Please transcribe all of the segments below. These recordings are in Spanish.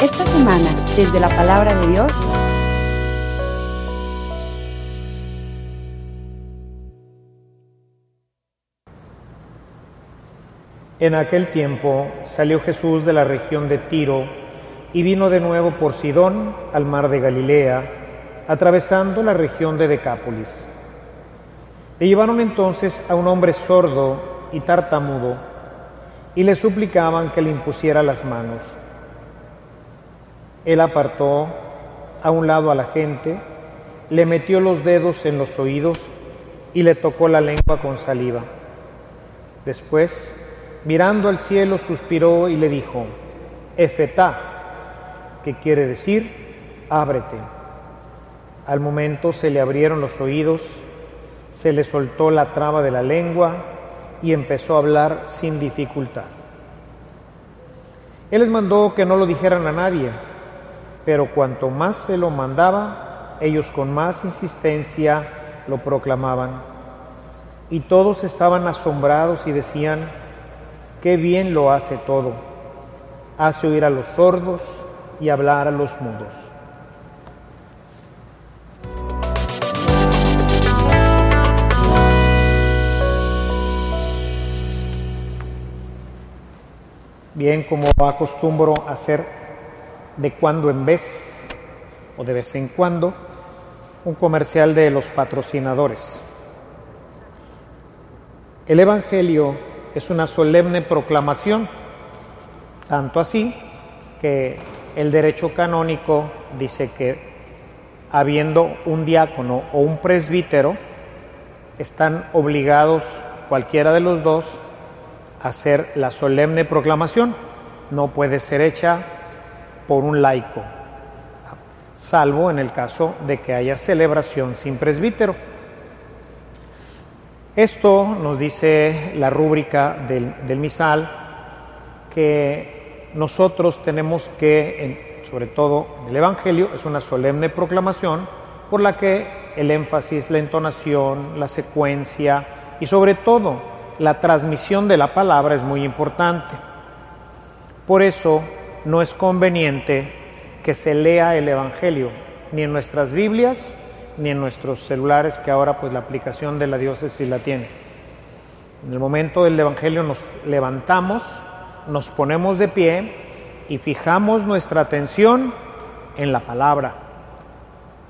Esta semana, desde la palabra de Dios, En aquel tiempo salió Jesús de la región de Tiro y vino de nuevo por Sidón al mar de Galilea, atravesando la región de Decápolis. Le llevaron entonces a un hombre sordo y tartamudo y le suplicaban que le impusiera las manos. Él apartó a un lado a la gente, le metió los dedos en los oídos y le tocó la lengua con saliva. Después mirando al cielo, suspiró y le dijo, Efetá, que quiere decir, ábrete. Al momento se le abrieron los oídos, se le soltó la traba de la lengua y empezó a hablar sin dificultad. Él les mandó que no lo dijeran a nadie, pero cuanto más se lo mandaba, ellos con más insistencia lo proclamaban. Y todos estaban asombrados y decían, Qué bien lo hace todo. Hace oír a los sordos y hablar a los mudos. Bien, como acostumbro hacer de cuando en vez o de vez en cuando, un comercial de los patrocinadores. El Evangelio es una solemne proclamación, tanto así que el derecho canónico dice que habiendo un diácono o un presbítero, están obligados cualquiera de los dos hacer la solemne proclamación. No puede ser hecha por un laico, salvo en el caso de que haya celebración sin presbítero. Esto nos dice la rúbrica del, misal, que nosotros tenemos que, sobre todo el Evangelio, es una solemne proclamación por la que el énfasis, la entonación, la secuencia y sobre todo la transmisión de la palabra es muy importante. Por eso no es conveniente que se lea el Evangelio ni en nuestras Biblias ni en nuestros celulares, que ahora pues la aplicación de la diócesis la tiene. En el momento del Evangelio nos levantamos, nos ponemos de pie y fijamos nuestra atención en la palabra.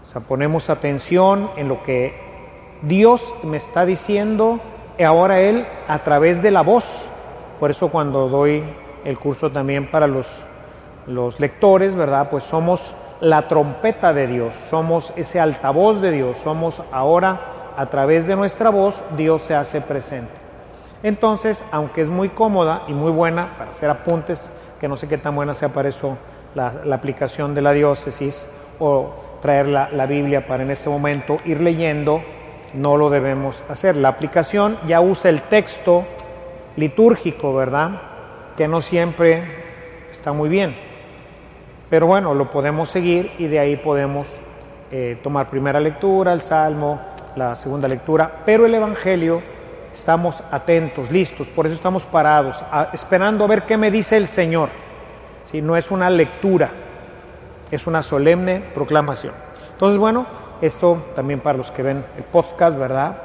O sea, ponemos atención en lo que Dios me está diciendo ahora Él a través de la voz. Por eso cuando doy el curso también para los, los lectores, ¿verdad? Pues somos la trompeta de Dios, somos ese altavoz de Dios, somos ahora a través de nuestra voz, Dios se hace presente. Entonces, aunque es muy cómoda y muy buena para hacer apuntes, que no sé qué tan buena sea para eso la, aplicación de la diócesis o traer la, la Biblia para en ese momento ir leyendo, no lo debemos hacer. La aplicación ya usa el texto litúrgico, ¿verdad? Que no siempre está muy bien. Pero bueno, lo podemos seguir y de ahí podemos eh, tomar primera lectura, el Salmo, la segunda lectura, pero el Evangelio estamos atentos, listos, por eso estamos parados, esperando a ver qué me dice el Señor. Si no es una lectura, es una solemne proclamación. Entonces, bueno, esto también para los que ven el podcast, ¿verdad?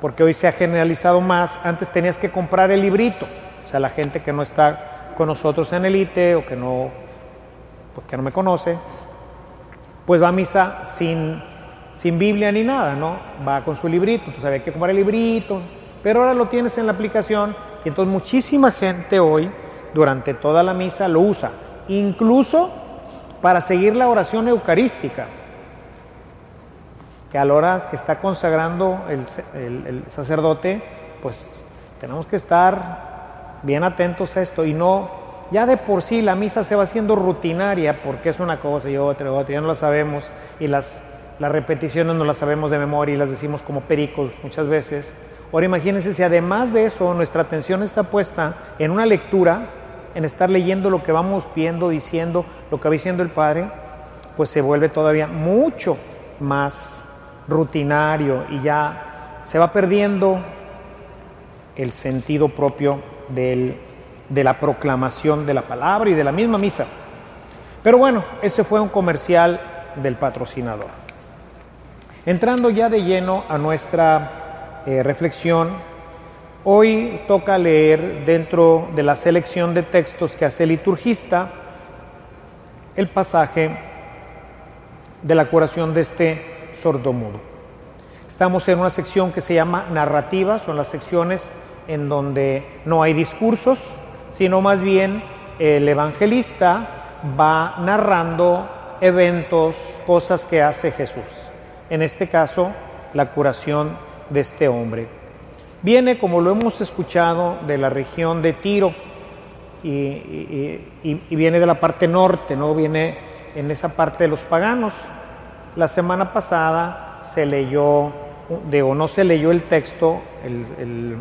Porque hoy se ha generalizado más. Antes tenías que comprar el librito, o sea, la gente que no está con nosotros en elite o que no que no me conoce, pues va a misa sin, sin Biblia ni nada, ¿no? Va con su librito, tú sabes que comprar el librito, pero ahora lo tienes en la aplicación y entonces muchísima gente hoy, durante toda la misa, lo usa, incluso para seguir la oración eucarística, que a la hora que está consagrando el, sacerdote, pues tenemos que estar bien atentos a esto y no ya de por sí la misa se va haciendo rutinaria porque es una cosa y otra, otra, ya no la sabemos y las, las repeticiones no las sabemos de memoria y las decimos como pericos muchas veces. Ahora imagínense si además de eso nuestra atención está puesta en una lectura, en estar leyendo lo que vamos viendo, diciendo, lo que va diciendo el Padre, pues se vuelve todavía mucho más rutinario y ya se va perdiendo el sentido propio de la proclamación de la palabra y de la misma misa. Pero bueno, ese fue un comercial del patrocinador. Entrando ya de lleno a nuestra eh, reflexión, hoy toca leer dentro de la selección de textos que hace el liturgista el pasaje de la curación de este sordomudo. Estamos en una sección que se llama narrativa, son las secciones en donde no hay discursos, sino más bien el evangelista va narrando eventos, cosas que hace Jesús. En este caso, la curación de este hombre. Viene, como lo hemos escuchado, de la región de Tiro y, viene de la parte norte, no viene en esa parte de los paganos. La semana pasada se leyó, o no se leyó el texto, el,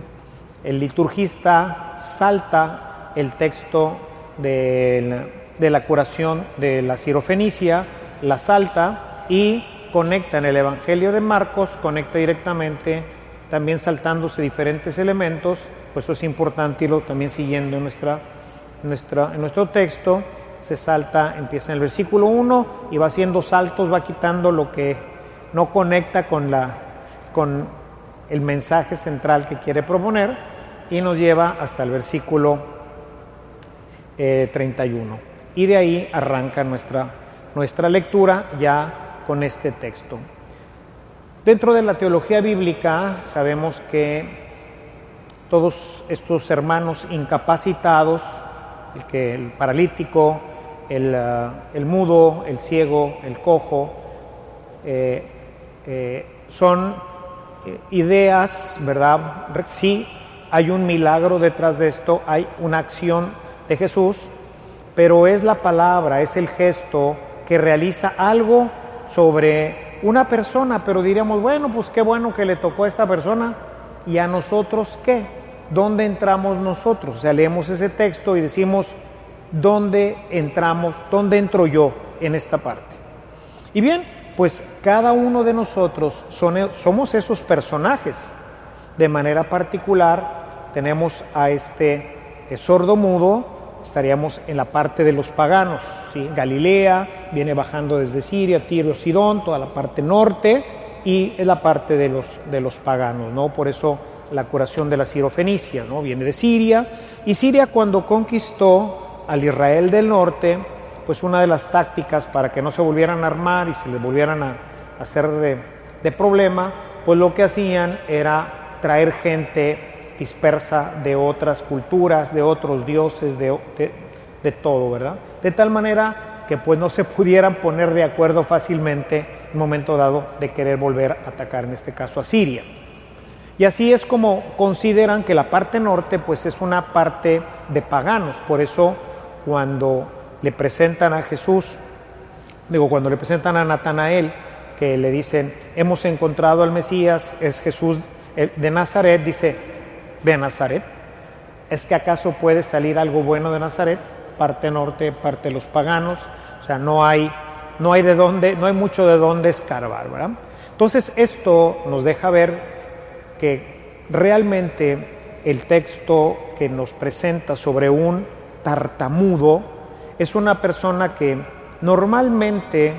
liturgista salta el texto de la curación de la cirofenicia, la salta y conecta en el Evangelio de Marcos, conecta directamente, también saltándose diferentes elementos, pues eso es importante irlo también siguiendo en nuestro texto, se salta, empieza en el versículo 1 y va haciendo saltos, va quitando lo que no conecta con, la, con el mensaje central que quiere proponer y nos lleva hasta el versículo 31. Eh, y de ahí arranca nuestra, nuestra lectura ya con este texto. Dentro de la teología bíblica sabemos que todos estos hermanos incapacitados, el, que, el paralítico, el, uh, el, mudo, el ciego, el cojo, eh, eh, son eh, ideas, ¿verdad? Sí, hay un milagro detrás de esto, hay una acción de Jesús, pero es la palabra, es el gesto que realiza algo sobre una persona, pero diríamos, bueno, pues qué bueno que le tocó a esta persona y a nosotros qué, ¿dónde entramos nosotros? O sea, leemos ese texto y decimos, ¿dónde entramos? ¿Dónde entro yo en esta parte? Y bien, pues cada uno de nosotros somos esos personajes. De manera particular, tenemos a este sordo mudo, estaríamos en la parte de los paganos. Galilea, viene bajando desde Siria, Tiro, Sidón, toda la parte norte, y es la parte de los, de los paganos, ¿no? Por eso la curación de la Cirofenicia, ¿no? Viene de Siria, y Siria cuando conquistó al Israel del norte, pues una de las tácticas para que no se volvieran a armar y se les volvieran a hacer de, problema, pues lo que hacían era traer gente dispersa de otras culturas, de otros dioses, de, de, de, todo, ¿verdad? De tal manera que pues no se pudieran poner de acuerdo fácilmente en un momento dado de querer volver a atacar, en este caso a Siria. Y así es como consideran que la parte norte pues es una parte de paganos, por eso cuando le presentan a Jesús, digo, cuando le presentan a Natanael, que le dicen, hemos encontrado al Mesías, es Jesús de Nazaret, dice, ve a Nazaret, ¿es que acaso puede salir algo bueno de Nazaret? Parte norte, parte los paganos, o sea, no hay, no hay de dónde, no hay mucho de dónde escarbar, ¿verdad? Entonces esto nos deja ver que realmente el texto que nos presenta sobre un tartamudo, es una persona que normalmente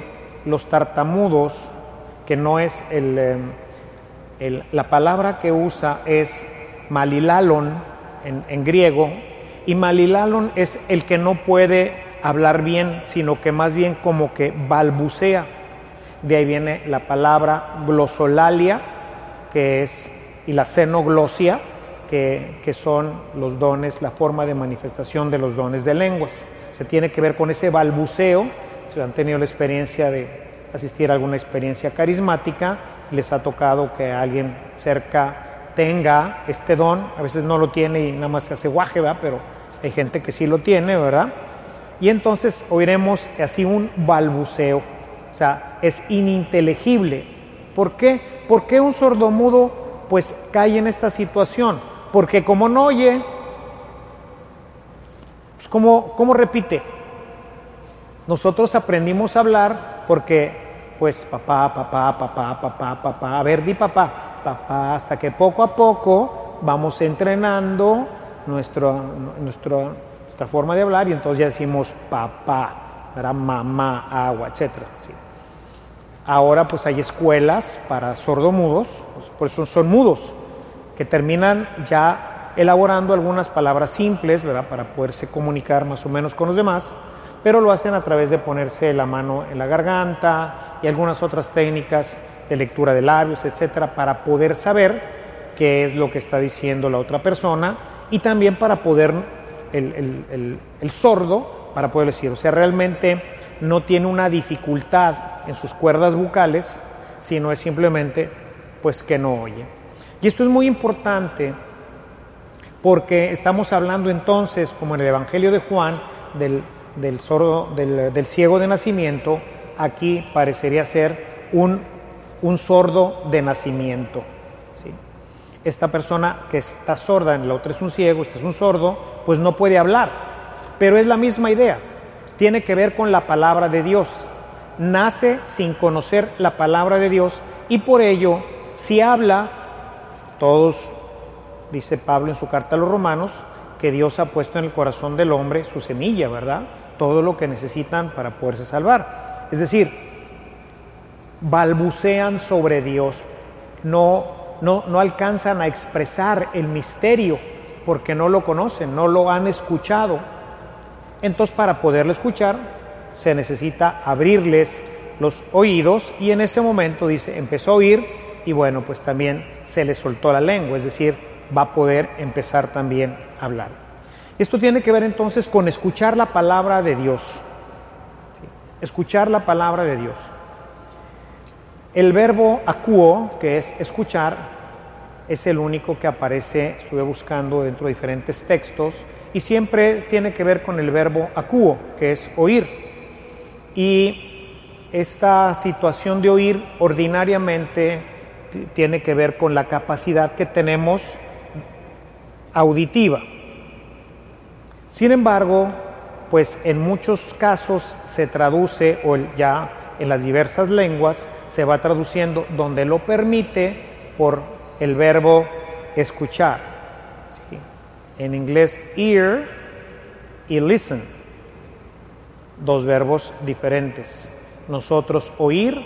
los tartamudos, que no es el, em, la palabra que usa es malilalon en, en griego, y malilalon es el que no puede hablar bien, sino que más bien como que balbucea. De ahí viene la palabra glosolalia, que es, y la xenoglosia, que, son los dones, la forma de manifestación de los dones de lenguas se tiene que ver con ese balbuceo. Si han tenido la experiencia de asistir a alguna experiencia carismática, les ha tocado que alguien cerca tenga este don, a veces no lo tiene y nada más se hace guaje, ¿verdad? pero hay gente que sí lo tiene, ¿verdad? Y entonces oiremos así un balbuceo, o sea, es ininteligible. ¿Por qué? ¿Por qué un sordomudo pues cae en esta situación? Porque como no oye, pues, ¿cómo, ¿Cómo repite? Nosotros aprendimos a hablar porque, pues, papá, papá, papá, papá, papá, a ver, di papá, papá, hasta que poco a poco vamos entrenando nuestra forma de hablar y entonces ya decimos papá, ¿verdad? mamá, agua, etc. ¿sí? Ahora pues hay escuelas para sordomudos, por eso son mudos, que terminan ya elaborando algunas palabras simples, ¿verdad? Para poderse comunicar más o menos con los demás, pero lo hacen a través de ponerse la mano en la garganta y algunas otras técnicas de lectura de labios, etcétera, para poder saber qué es lo que está diciendo la otra persona y también para poder, el, el sordo, para poder decir, o sea, realmente no tiene una dificultad en sus cuerdas bucales, sino es simplemente pues que no oye. Y esto es muy importante porque estamos hablando entonces, como en el Evangelio de Juan, del, del sordo, del, del, ciego de nacimiento, aquí parecería ser un, un sordo de nacimiento. ¿sí? Esta persona que está sorda, en la otra es un ciego, este es un sordo, pues no puede hablar. Pero es la misma idea, tiene que ver con la palabra de Dios. Nace sin conocer la palabra de Dios y por ello, si habla, todos, dice Pablo en su carta a los romanos, que Dios ha puesto en el corazón del hombre su semilla, ¿verdad? Todo lo que necesitan para poderse salvar. Es decir, balbucean sobre Dios, no, no, no alcanzan a expresar el misterio porque no lo conocen, no lo han escuchado. Entonces, para poderlo escuchar, se necesita abrirles los oídos y en ese momento dice, empezó a oír y bueno, pues también se le soltó la lengua, es decir, va a poder empezar también a hablar. Esto tiene que ver entonces con escuchar la palabra de Dios. Escuchar la palabra de Dios. El verbo acuo, que es escuchar, es el único que aparece, estuve buscando dentro de diferentes textos, y siempre tiene que ver con el verbo acuo, que es oír. Y esta situación de oír ordinariamente tiene que ver con la capacidad que tenemos auditiva. Sin embargo, pues en muchos casos se traduce, o ya en las diversas lenguas, se va traduciendo donde lo permite por el verbo escuchar. En inglés, ear y listen. Dos verbos diferentes. Nosotros oír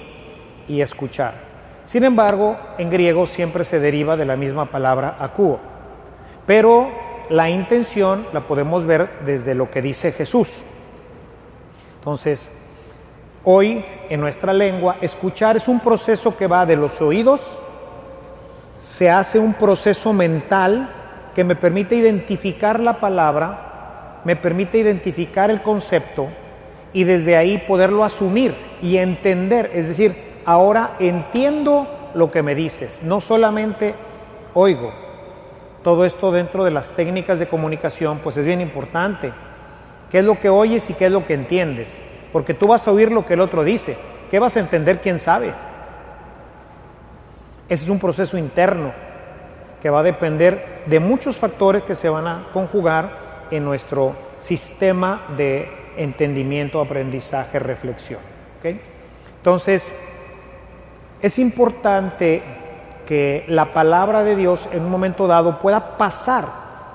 y escuchar. Sin embargo, en griego siempre se deriva de la misma palabra acuo. Pero la intención la podemos ver desde lo que dice Jesús. Entonces, hoy en nuestra lengua, escuchar es un proceso que va de los oídos, se hace un proceso mental que me permite identificar la palabra, me permite identificar el concepto y desde ahí poderlo asumir y entender. Es decir, ahora entiendo lo que me dices, no solamente oigo. Todo esto dentro de las técnicas de comunicación, pues es bien importante. ¿Qué es lo que oyes y qué es lo que entiendes? Porque tú vas a oír lo que el otro dice. ¿Qué vas a entender? ¿Quién sabe? Ese es un proceso interno que va a depender de muchos factores que se van a conjugar en nuestro sistema de entendimiento, aprendizaje, reflexión. ¿okay? Entonces, es importante que la palabra de Dios en un momento dado pueda pasar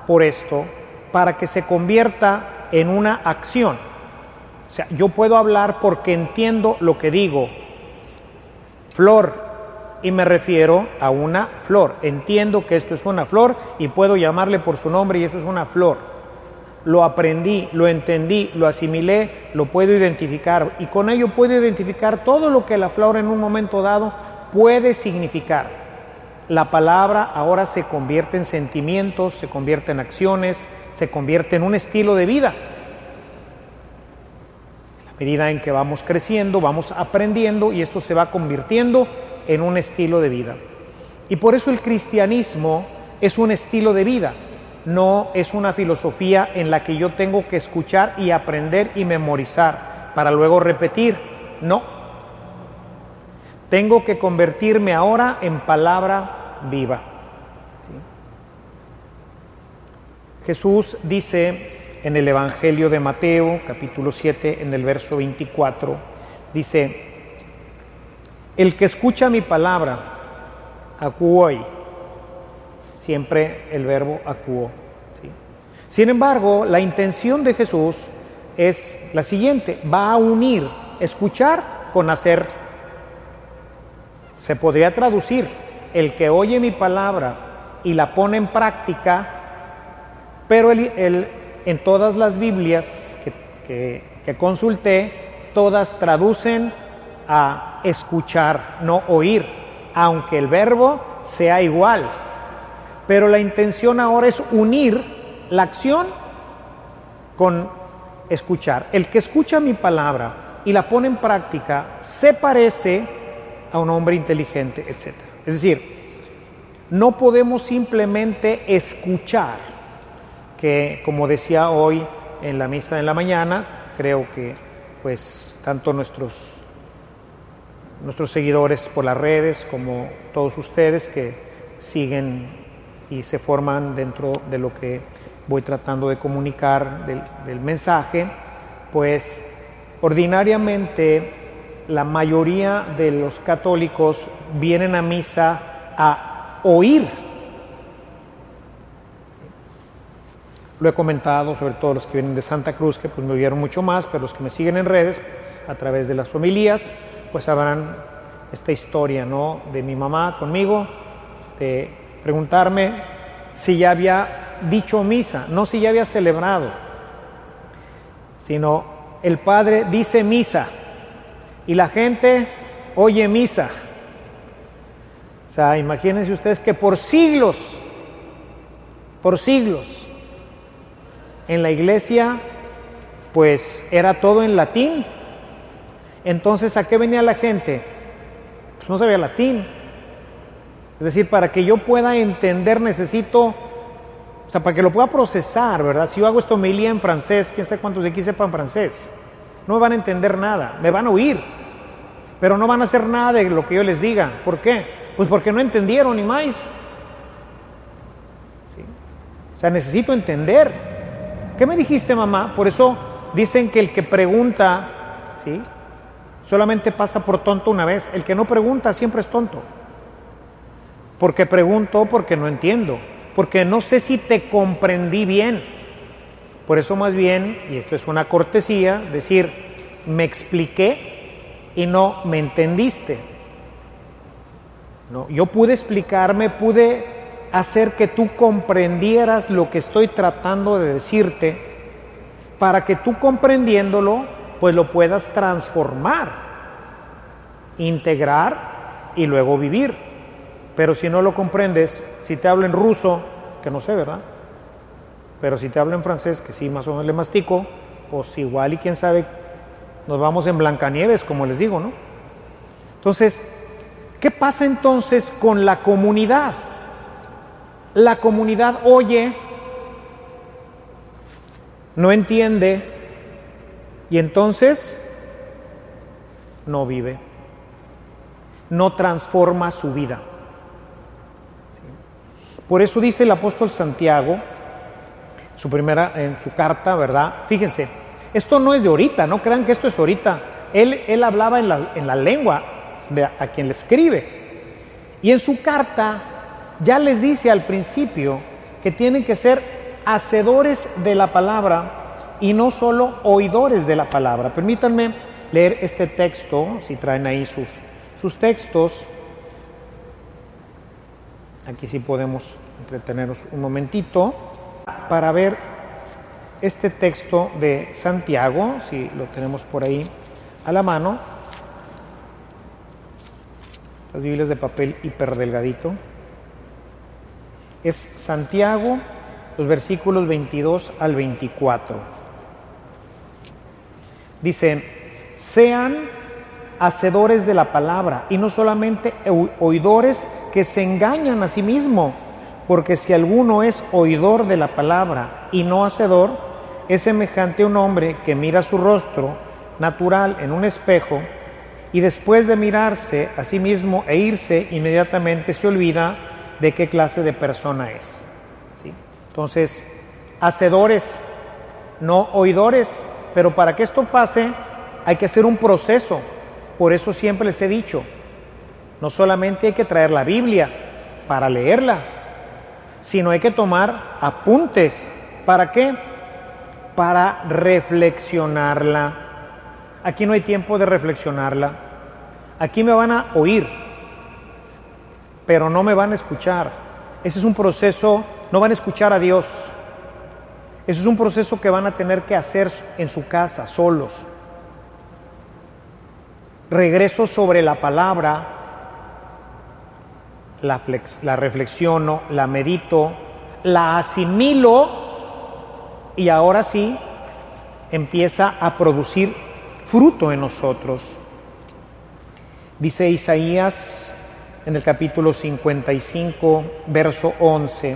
por esto para que se convierta en una acción. O sea, yo puedo hablar porque entiendo lo que digo. Flor, y me refiero a una flor. Entiendo que esto es una flor y puedo llamarle por su nombre y eso es una flor. Lo aprendí, lo entendí, lo asimilé, lo puedo identificar y con ello puedo identificar todo lo que la flor en un momento dado puede significar. La palabra ahora se convierte en sentimientos, se convierte en acciones, se convierte en un estilo de vida. A medida en que vamos creciendo, vamos aprendiendo y esto se va convirtiendo en un estilo de vida. Y por eso el cristianismo es un estilo de vida, no es una filosofía en la que yo tengo que escuchar y aprender y memorizar para luego repetir. No. Tengo que convertirme ahora en palabra viva. ¿Sí? Jesús dice en el Evangelio de Mateo, capítulo 7, en el verso 24, dice, el que escucha mi palabra, acuó, siempre el verbo acuó. Sin embargo, la intención de Jesús es la siguiente, va a unir escuchar con hacer. Se podría traducir, el que oye mi palabra y la pone en práctica, pero en todas las Biblias que, que consulté, todas traducen a escuchar, no oír, aunque el verbo sea igual. Pero la intención ahora es unir la acción con escuchar. El que escucha mi palabra y la pone en práctica se parece a un hombre inteligente, etc. Es decir, no podemos simplemente escuchar, que como decía hoy en la misa de la mañana, creo que pues tanto nuestros nuestros seguidores por las redes como todos ustedes que siguen y se forman dentro de lo que voy tratando de comunicar del, mensaje, pues ordinariamente la mayoría de los católicos vienen a misa a oír. Lo he comentado, sobre todo los que vienen de Santa Cruz, que pues me oyeron mucho más, pero los que me siguen en redes, a través de las familias, pues sabrán esta historia, ¿no? De mi mamá conmigo, de preguntarme si ya había dicho misa, no si ya había celebrado, sino el Padre dice misa y la gente oye misa. O sea, imagínense ustedes que por siglos, por siglos, en la iglesia, pues era todo en latín. Entonces, ¿a qué venía la gente? Pues no sabía latín. Es decir, para que yo pueda entender necesito o sea, para que lo pueda procesar, ¿verdad? Si yo hago esto homilía en francés, quién sabe cuántos de aquí sepan francés. No me van a entender nada, me van a oír, pero no van a hacer nada de lo que yo les diga. ¿Por qué? Pues porque no entendieron ni más. O sea, necesito entender. ¿Qué me dijiste, mamá? Por eso dicen que el que pregunta, ¿sí? Solamente pasa por tonto una vez. El que no pregunta siempre es tonto. Porque pregunto porque no entiendo porque no sé si te comprendí bien. Por eso más bien, y esto es una cortesía, decir, me expliqué y no me entendiste. No, yo pude explicarme, pude hacer que tú comprendieras lo que estoy tratando de decirte, para que tú comprendiéndolo, pues lo puedas transformar, integrar y luego vivir. Pero si no lo comprendes, si te hablo en ruso, que no sé, ¿verdad? Pero si te hablo en francés, que sí, más o menos le mastico, pues igual y quién sabe, nos vamos en Blancanieves, como les digo, ¿no? Entonces, ¿qué pasa entonces con la comunidad? La comunidad oye, no entiende y entonces no vive, no transforma su vida. Por eso dice el apóstol Santiago, su primera, en su carta, ¿verdad? Fíjense, esto no es de ahorita, no crean que esto es ahorita. Él, él hablaba en la, en la lengua de a quien le escribe. Y en su carta ya les dice al principio que tienen que ser hacedores de la palabra y no solo oidores de la palabra. Permítanme leer este texto, si traen ahí sus, sus textos. Aquí sí podemos entretenernos un momentito para ver este texto de Santiago, si lo tenemos por ahí a la mano. Las Biblias de papel hiperdelgadito. Es Santiago, los versículos 22 al 24. Dice, sean hacedores de la palabra y no solamente oidores que se engañan a sí mismo, porque si alguno es oidor de la palabra y no hacedor, es semejante a un hombre que mira su rostro natural en un espejo y después de mirarse a sí mismo e irse, inmediatamente se olvida de qué clase de persona es. Entonces, hacedores, no oidores, pero para que esto pase hay que hacer un proceso por eso siempre les he dicho, no solamente hay que traer la Biblia para leerla, sino hay que tomar apuntes ¿Para qué? Para reflexionarla. Aquí no hay tiempo de reflexionarla. Aquí me van a oír, pero no me van a escuchar. Ese es un proceso, no van a escuchar a Dios. Ese es un proceso que van a tener que hacer en su casa, solos. Regreso sobre la palabra, la, reflexiono, la medito, la asimilo y ahora sí empieza a producir fruto en nosotros. Dice Isaías en el capítulo 55, verso 11,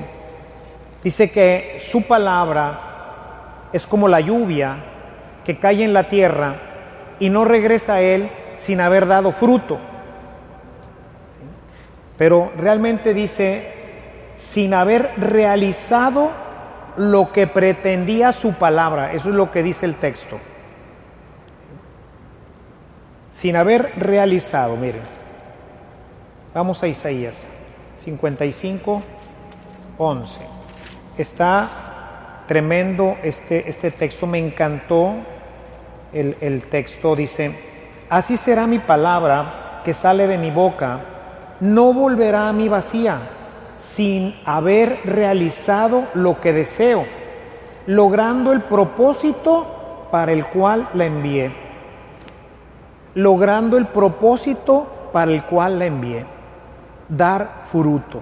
dice que su palabra es como la lluvia que cae en la tierra y no regresa a él sin haber dado fruto. Pero realmente dice, sin haber realizado lo que pretendía su palabra. Eso es lo que dice el texto sin haber realizado, miren, vamos a Isaías 55, 11. Está tremendo este, este texto, me encantó el, texto, dice, así será mi palabra que sale de mi boca, no volverá a mi vacía, sin haber realizado lo que deseo, logrando el propósito para el cual la envié logrando el propósito para el cual la envié, dar fruto.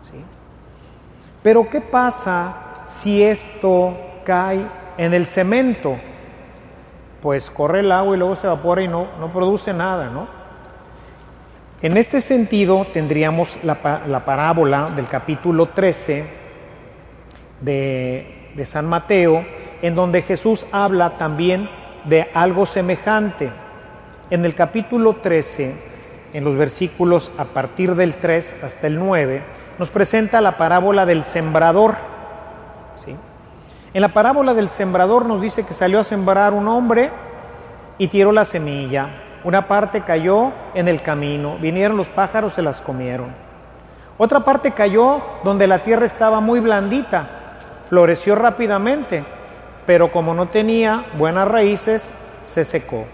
¿sí? Pero ¿qué pasa si esto cae en el cemento? Pues corre el agua y luego se evapora y no, no produce nada, ¿no? En este sentido tendríamos la, la parábola del capítulo 13 de, de San Mateo, en donde Jesús habla también de algo semejante. En el capítulo 13, en los versículos a partir del 3 hasta el 9, nos presenta la parábola del sembrador. ¿sí? En la parábola del sembrador nos dice que salió a sembrar un hombre y tiró la semilla. Una parte cayó en el camino, vinieron los pájaros, se las comieron. Otra parte cayó donde la tierra estaba muy blandita, floreció rápidamente, pero como no tenía buenas raíces, se secó.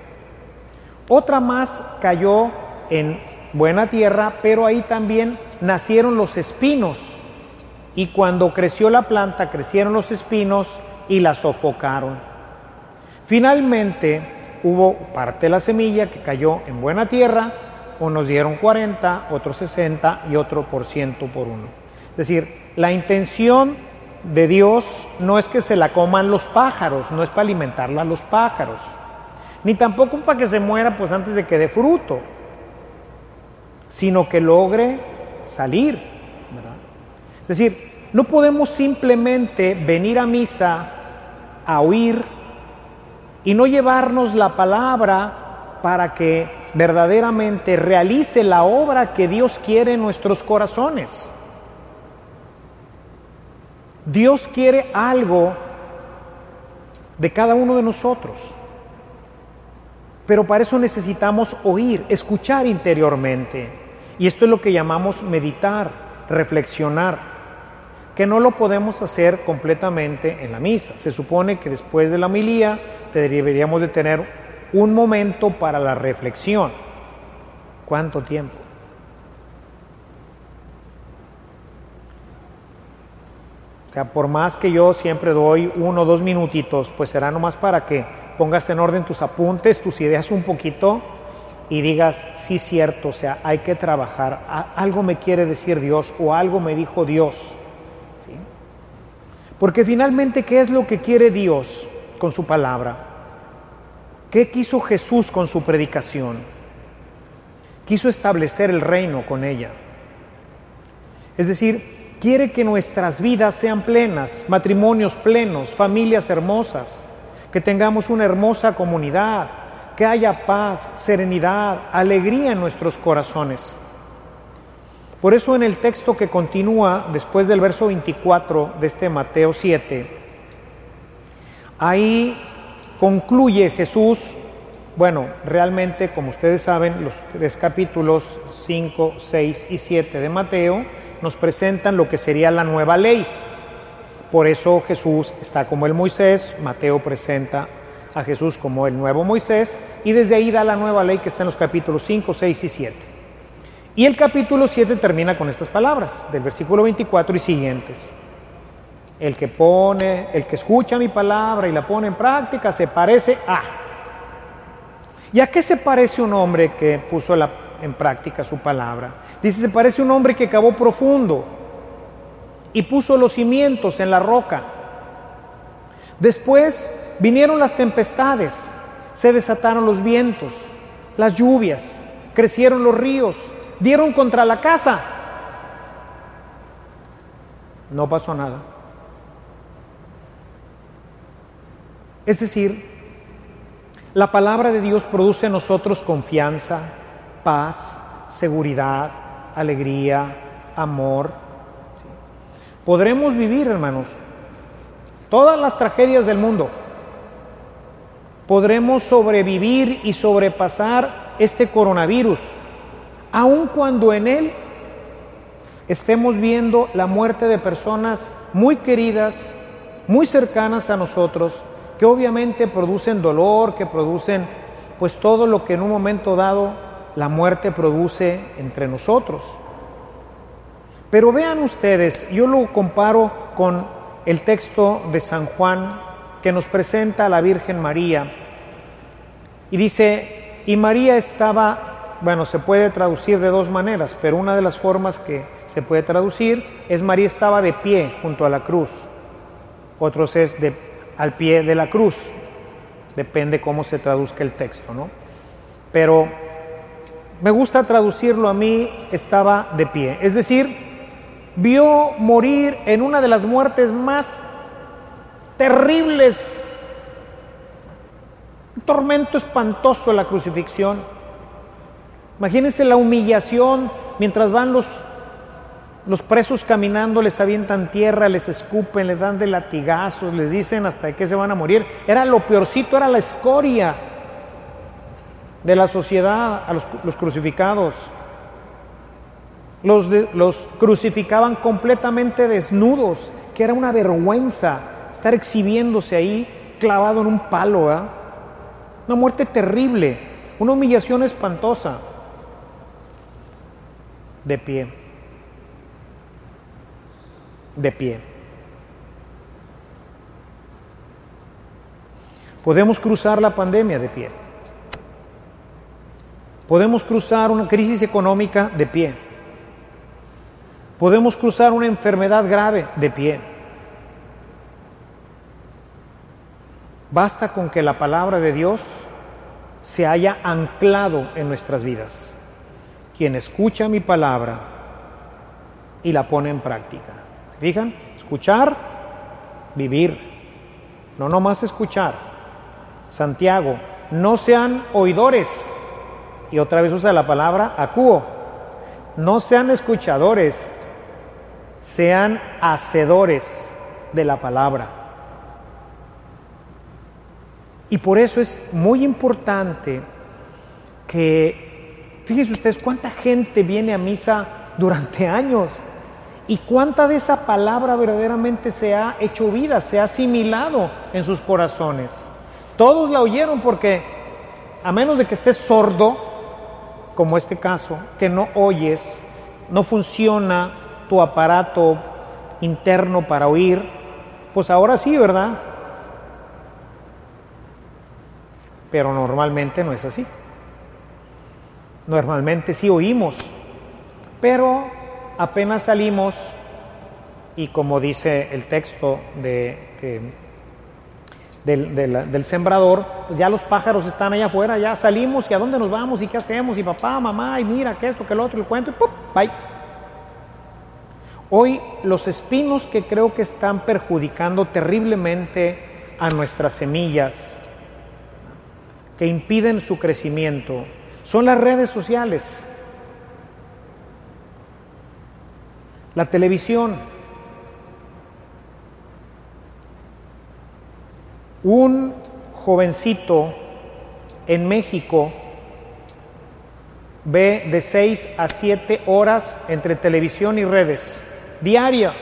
Otra más cayó en buena tierra, pero ahí también nacieron los espinos. Y cuando creció la planta, crecieron los espinos y la sofocaron. Finalmente hubo parte de la semilla que cayó en buena tierra, unos dieron 40, otros 60 y otro por ciento por uno. Es decir, la intención de Dios no es que se la coman los pájaros, no es para alimentarla a los pájaros ni tampoco para que se muera pues antes de que dé fruto, sino que logre salir. Es decir, no podemos simplemente venir a misa a oír y no llevarnos la palabra para que verdaderamente realice la obra que Dios quiere en nuestros corazones. Dios quiere algo de cada uno de nosotros. Pero para eso necesitamos oír, escuchar interiormente. Y esto es lo que llamamos meditar, reflexionar, que no lo podemos hacer completamente en la misa. Se supone que después de la homilía deberíamos de tener un momento para la reflexión. ¿Cuánto tiempo? O sea, por más que yo siempre doy uno o dos minutitos, pues será nomás para que pongas en orden tus apuntes, tus ideas un poquito y digas, sí, cierto, o sea, hay que trabajar, algo me quiere decir Dios o algo me dijo Dios. Porque finalmente, ¿qué es lo que quiere Dios con su palabra? ¿Qué quiso Jesús con su predicación? Quiso establecer el reino con ella. Es decir, quiere que nuestras vidas sean plenas, matrimonios plenos, familias hermosas, que tengamos una hermosa comunidad, que haya paz, serenidad, alegría en nuestros corazones. Por eso en el texto que continúa después del verso 24 de este Mateo 7, ahí concluye Jesús, bueno, realmente como ustedes saben, los tres capítulos 5, 6 y 7 de Mateo nos presentan lo que sería la nueva ley. Por eso Jesús está como el Moisés, Mateo presenta a Jesús como el nuevo Moisés y desde ahí da la nueva ley que está en los capítulos 5, 6 y 7. Y el capítulo 7 termina con estas palabras del versículo 24 y siguientes. El que pone, el que escucha mi palabra y la pone en práctica se parece a. ¿Y a qué se parece un hombre que puso en práctica su palabra? Dice, se parece un hombre que cavó profundo y puso los cimientos en la roca. Después vinieron las tempestades, se desataron los vientos, las lluvias, crecieron los ríos, dieron contra la casa. No pasó nada. Es decir, la palabra de Dios produce en nosotros confianza, paz, seguridad, alegría, amor. Podremos vivir, hermanos, todas las tragedias del mundo. Podremos sobrevivir y sobrepasar este coronavirus aun cuando en Él estemos viendo la muerte de personas muy queridas, muy cercanas a nosotros, que obviamente producen dolor, que producen pues todo lo que en un momento dado la muerte produce entre nosotros. Pero vean ustedes, yo lo comparo con el texto de San Juan que nos presenta a la Virgen María. Y dice, y María estaba bueno, se puede traducir de dos maneras, pero una de las formas que se puede traducir es María estaba de pie junto a la cruz. Otros es de, al pie de la cruz. Depende cómo se traduzca el texto, ¿no? Pero me gusta traducirlo a mí, estaba de pie. Es decir, vio morir en una de las muertes más terribles, un tormento espantoso la crucifixión Imagínense la humillación mientras van los, los presos caminando, les avientan tierra, les escupen, les dan de latigazos, les dicen hasta de qué se van a morir. Era lo peorcito, era la escoria de la sociedad a los, crucificados. Los, los, crucificaban completamente desnudos, que era una vergüenza estar exhibiéndose ahí clavado en un palo. Una muerte terrible, una humillación espantosa de pie. De pie. Podemos cruzar la pandemia de pie. Podemos cruzar una crisis económica de pie. Podemos cruzar una enfermedad grave de pie. Basta con que la palabra de Dios se haya anclado en nuestras vidas quien escucha mi palabra y la pone en práctica. ¿Se fijan? Escuchar, vivir. No nomás escuchar. Santiago, no sean oidores. Y otra vez usa la palabra acuo. No sean escuchadores, sean hacedores de la palabra. Y por eso es muy importante que Fíjense ustedes cuánta gente viene a misa durante años y cuánta de esa palabra verdaderamente se ha hecho vida, se ha asimilado en sus corazones. Todos la oyeron porque a menos de que estés sordo, como este caso, que no oyes, no funciona tu aparato interno para oír, pues ahora sí, ¿verdad? Pero normalmente no es así. Normalmente sí oímos, pero apenas salimos y como dice el texto de, del, sembrador, pues ya los pájaros están allá afuera, ya salimos y a dónde nos vamos y qué hacemos y papá, mamá, y mira que esto, que el otro, el cuento y ¡pum! bye. Hoy los espinos que creo que están perjudicando terriblemente a nuestras semillas, que impiden su crecimiento, son las redes sociales, la televisión. Un jovencito en México ve de 6 a 7 horas entre televisión y redes, diaria.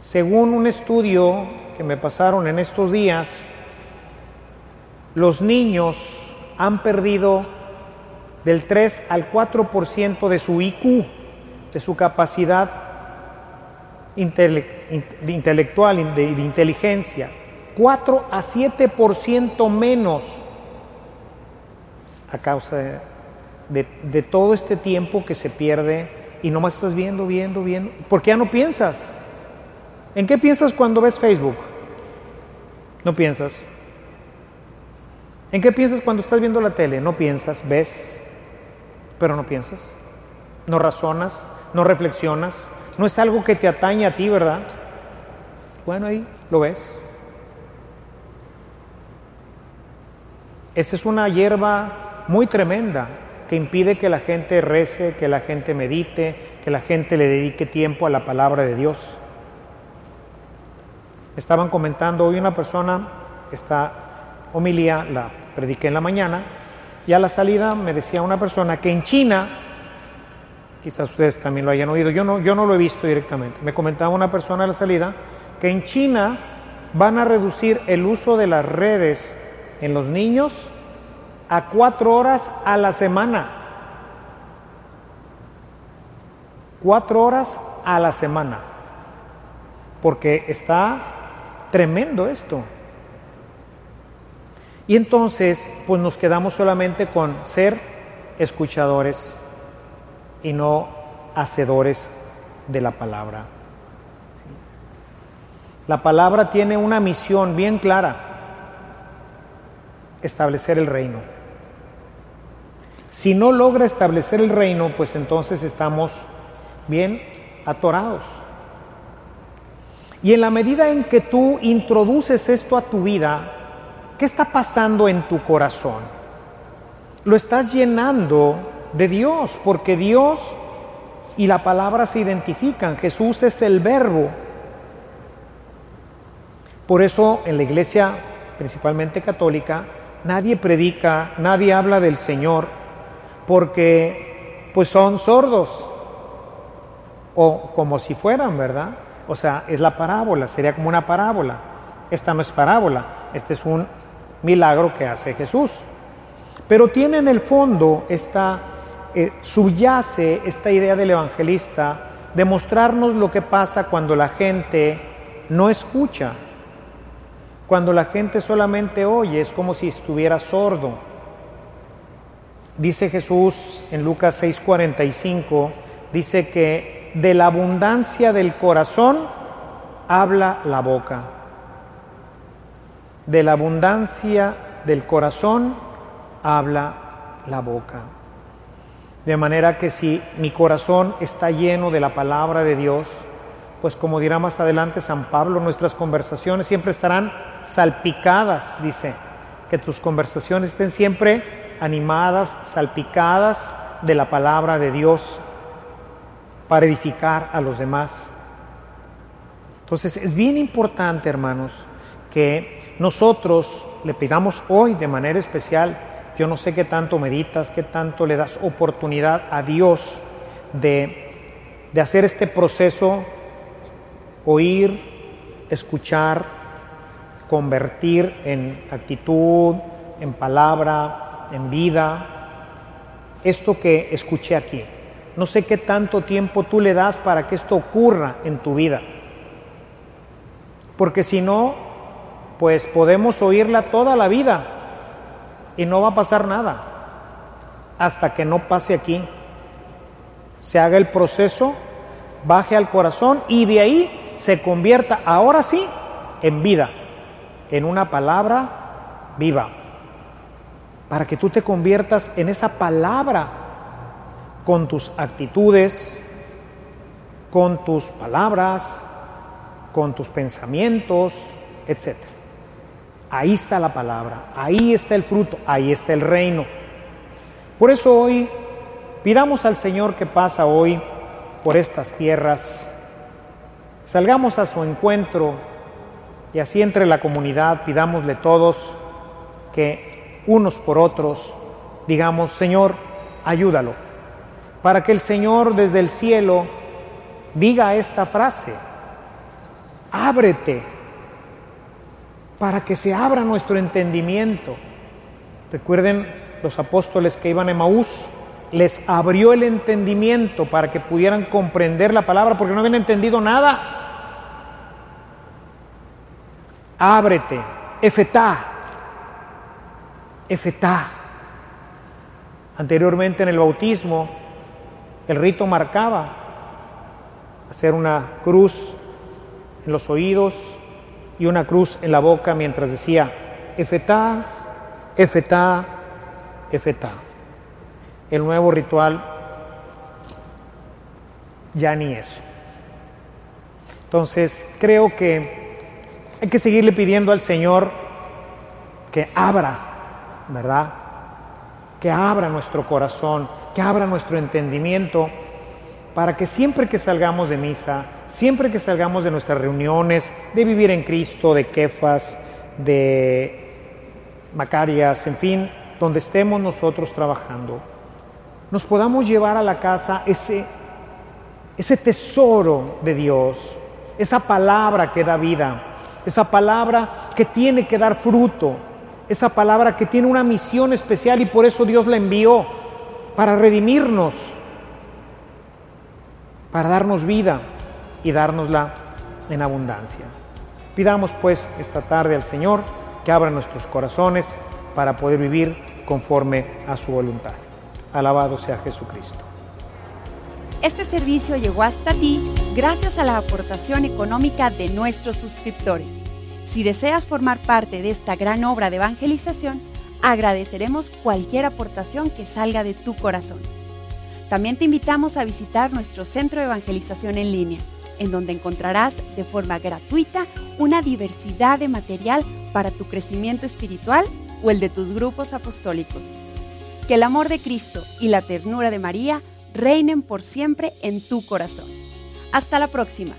Según un estudio que me pasaron en estos días, los niños han perdido del 3 al 4% de su IQ, de su capacidad intelectual, de, de inteligencia. 4 a 7% menos a causa de, todo este tiempo que se pierde y nomás estás viendo, viendo, viendo, porque ya no piensas. ¿En qué piensas cuando ves Facebook? No piensas. ¿En qué piensas cuando estás viendo la tele? No piensas, ves, pero no piensas. No razonas, no reflexionas. No es algo que te atañe a ti, ¿verdad? Bueno, ahí lo ves. Esa es una hierba muy tremenda que impide que la gente rece, que la gente medite, que la gente le dedique tiempo a la palabra de Dios. Estaban comentando hoy una persona, esta homilía la prediqué en la mañana, y a la salida me decía una persona que en China, quizás ustedes también lo hayan oído, yo no, yo no lo he visto directamente, me comentaba una persona a la salida que en China van a reducir el uso de las redes en los niños a cuatro horas a la semana. Cuatro horas a la semana. Porque está tremendo esto. Y entonces, pues nos quedamos solamente con ser escuchadores y no hacedores de la palabra. La palabra tiene una misión bien clara, establecer el reino. Si no logra establecer el reino, pues entonces estamos bien atorados. Y en la medida en que tú introduces esto a tu vida, ¿qué está pasando en tu corazón? Lo estás llenando de Dios, porque Dios y la palabra se identifican. Jesús es el verbo. Por eso en la iglesia, principalmente católica, nadie predica, nadie habla del Señor, porque pues son sordos, o como si fueran, ¿verdad? O sea, es la parábola, sería como una parábola. Esta no es parábola, este es un milagro que hace Jesús. Pero tiene en el fondo esta, eh, subyace esta idea del evangelista de mostrarnos lo que pasa cuando la gente no escucha, cuando la gente solamente oye, es como si estuviera sordo. Dice Jesús en Lucas 6:45, dice que de la abundancia del corazón habla la boca. De la abundancia del corazón habla la boca. De manera que si mi corazón está lleno de la palabra de Dios, pues como dirá más adelante San Pablo, nuestras conversaciones siempre estarán salpicadas, dice, que tus conversaciones estén siempre animadas, salpicadas de la palabra de Dios para edificar a los demás. Entonces es bien importante, hermanos, nosotros le pidamos hoy de manera especial, yo no sé qué tanto meditas, qué tanto le das oportunidad a Dios de, de hacer este proceso, oír, escuchar, convertir en actitud, en palabra, en vida, esto que escuché aquí. No sé qué tanto tiempo tú le das para que esto ocurra en tu vida. Porque si no, pues podemos oírla toda la vida y no va a pasar nada hasta que no pase aquí. Se haga el proceso, baje al corazón y de ahí se convierta ahora sí en vida, en una palabra viva, para que tú te conviertas en esa palabra con tus actitudes, con tus palabras, con tus pensamientos, etc. Ahí está la palabra, ahí está el fruto, ahí está el reino. Por eso hoy pidamos al Señor que pasa hoy por estas tierras, salgamos a su encuentro y así entre la comunidad pidámosle todos que unos por otros digamos, Señor, ayúdalo, para que el Señor desde el cielo diga esta frase, ábrete para que se abra nuestro entendimiento. Recuerden los apóstoles que iban a Emaús, les abrió el entendimiento para que pudieran comprender la palabra porque no habían entendido nada. Ábrete, efetá, efetá. Anteriormente en el bautismo, el rito marcaba hacer una cruz en los oídos y una cruz en la boca mientras decía, efetá, efetá, efetá. El nuevo ritual ya ni eso. Entonces, creo que hay que seguirle pidiendo al Señor que abra, ¿verdad? Que abra nuestro corazón, que abra nuestro entendimiento, para que siempre que salgamos de misa, siempre que salgamos de nuestras reuniones, de vivir en Cristo, de Kefas, de Macarias, en fin, donde estemos nosotros trabajando, nos podamos llevar a la casa ese, ese tesoro de Dios, esa palabra que da vida, esa palabra que tiene que dar fruto, esa palabra que tiene una misión especial y por eso Dios la envió para redimirnos, para darnos vida y dárnosla en abundancia. Pidamos pues esta tarde al Señor que abra nuestros corazones para poder vivir conforme a su voluntad. Alabado sea Jesucristo. Este servicio llegó hasta ti gracias a la aportación económica de nuestros suscriptores. Si deseas formar parte de esta gran obra de evangelización, agradeceremos cualquier aportación que salga de tu corazón. También te invitamos a visitar nuestro centro de evangelización en línea, en donde encontrarás de forma gratuita una diversidad de material para tu crecimiento espiritual o el de tus grupos apostólicos. Que el amor de Cristo y la ternura de María reinen por siempre en tu corazón. Hasta la próxima.